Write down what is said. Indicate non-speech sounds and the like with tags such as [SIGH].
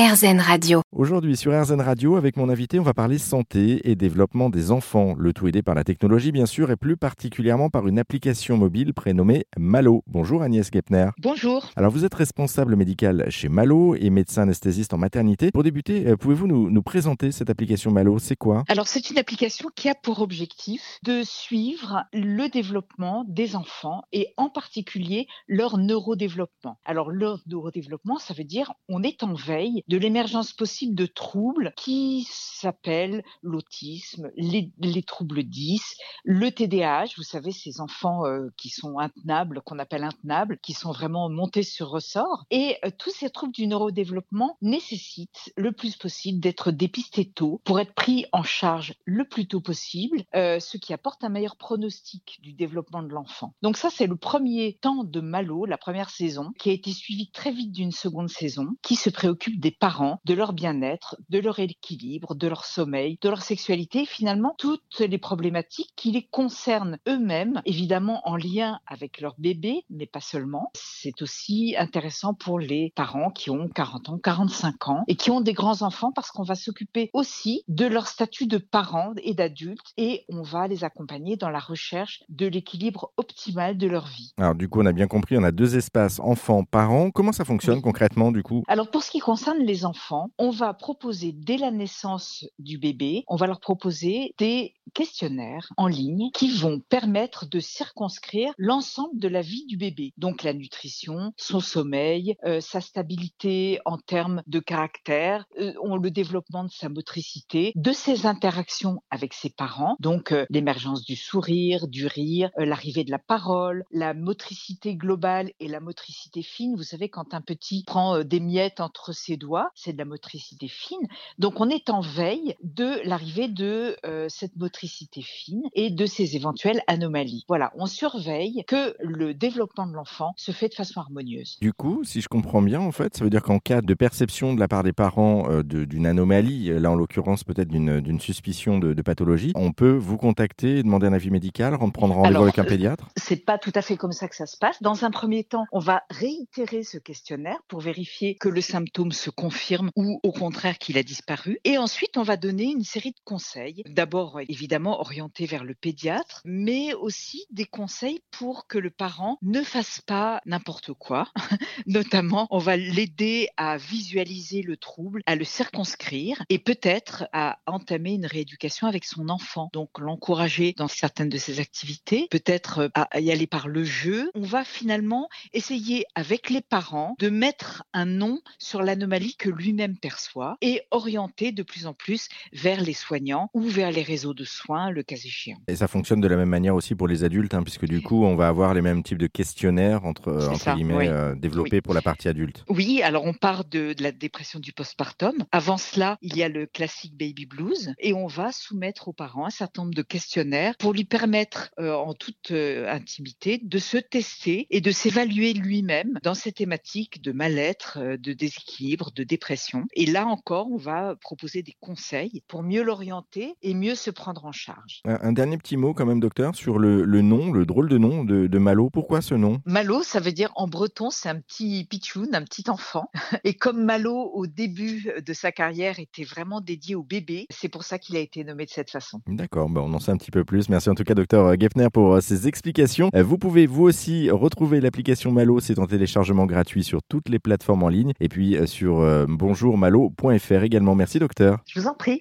RZN Radio. Aujourd'hui sur RZN Radio, avec mon invité, on va parler santé et développement des enfants. Le tout aidé par la technologie, bien sûr, et plus particulièrement par une application mobile prénommée Malo. Bonjour Agnès Gepner. Bonjour. Alors vous êtes responsable médical chez Malo et médecin anesthésiste en maternité. Pour débuter, euh, pouvez-vous nous, nous présenter cette application Malo? C'est quoi? Alors c'est une application qui a pour objectif de suivre le développement des enfants et en particulier leur neurodéveloppement. Alors leur neurodéveloppement, ça veut dire on est en veille de l'émergence possible de troubles qui s'appellent l'autisme, les, les, troubles 10, le TDAH, vous savez, ces enfants euh, qui sont intenables, qu'on appelle intenables, qui sont vraiment montés sur ressort. Et euh, tous ces troubles du neurodéveloppement nécessitent le plus possible d'être dépistés tôt pour être pris en charge le plus tôt possible, euh, ce qui apporte un meilleur pronostic du développement de l'enfant. Donc ça, c'est le premier temps de Malo, la première saison, qui a été suivi très vite d'une seconde saison, qui se préoccupe des parents, de leur bien-être, de leur équilibre, de leur sommeil, de leur sexualité, finalement toutes les problématiques qui les concernent eux-mêmes, évidemment en lien avec leur bébé, mais pas seulement. C'est aussi intéressant pour les parents qui ont 40 ans, 45 ans et qui ont des grands-enfants parce qu'on va s'occuper aussi de leur statut de parents et d'adultes et on va les accompagner dans la recherche de l'équilibre optimal de leur vie. Alors du coup, on a bien compris, on a deux espaces enfants-parents. Comment ça fonctionne oui. concrètement du coup? Alors pour ce qui concerne les enfants, on va proposer dès la naissance du bébé, on va leur proposer des questionnaires en ligne qui vont permettre de circonscrire l'ensemble de la vie du bébé. Donc la nutrition, son sommeil, euh, sa stabilité en termes de caractère, euh, le développement de sa motricité, de ses interactions avec ses parents, donc euh, l'émergence du sourire, du rire, l'arrivée de la parole, la motricité globale et la motricité fine. Vous savez, quand un petit prend des miettes entre ses doigts, c'est de la motricité fine. Donc on est en veille de l'arrivée de cette motricité fine et de ses éventuelles anomalies. Voilà, on surveille que le développement de l'enfant se fait de façon harmonieuse. Du coup, si je comprends bien, en fait, ça veut dire qu'en cas de perception de la part des parents euh, d'une anomalie, là en l'occurrence peut-être d'une suspicion de, de, pathologie, on peut vous contacter, demander un avis médical, prendre rendez-vous avec un pédiatre? C'est pas tout à fait comme ça que ça se passe. Dans un premier temps, on va réitérer ce questionnaire pour vérifier que le symptôme se confirme ou au contraire qu'il a disparu. Et ensuite, on va donner une série de conseils. D'abord, évidemment, orientés vers le pédiatre, mais aussi des conseils pour que le parent ne fasse pas n'importe quoi. [LAUGHS] Notamment, on va l'aider à visualiser le trouble, à le circonscrire et peut-être à entamer une rééducation avec son enfant. Donc, l'encourager dans certaines de ses activités, peut-être à y aller par le jeu. On va finalement essayer avec les parents de mettre un nom sur l'anomalie que lui-même perçoit et orienter de plus en plus vers les soignants ou vers les réseaux de soins, le cas échéant. Et ça fonctionne de la même manière aussi pour les adultes, hein, puisque du coup, on va avoir les mêmes types de questionnaires entre, entre ça, guillemets oui. euh, développés oui. pour la partie adulte. Oui, alors on part de, de la dépression du postpartum. Avant cela, il y a le classique baby blues et on va soumettre aux parents un certain nombre de questionnaires pour lui permettre euh, en toute euh, intimité de se tester et de s'évaluer lui-même dans ces thématiques de mal-être, euh, de déséquilibre, de dépression. Et là encore, on va proposer des conseils pour mieux l'orienter et mieux se prendre en charge. Un, un, dernier petit mot quand même, docteur, sur le, le nom, le drôle de nom de, de, Malo. Pourquoi ce nom? Malo, ça veut dire en breton, c'est un petit pitchoun, un petit enfant. [LAUGHS] Et comme Malo, au début de sa carrière, était vraiment dédié au bébé, c'est pour ça qu'il a été nommé de cette façon. D'accord, bon, on en sait un petit peu plus. Merci en tout cas, docteur Geffner, pour euh, ces explications. Vous pouvez vous aussi retrouver l'application Malo, c'est en téléchargement gratuit sur toutes les plateformes en ligne et puis euh, sur euh, bonjourmalo.fr également. Merci, docteur. Je vous en prie.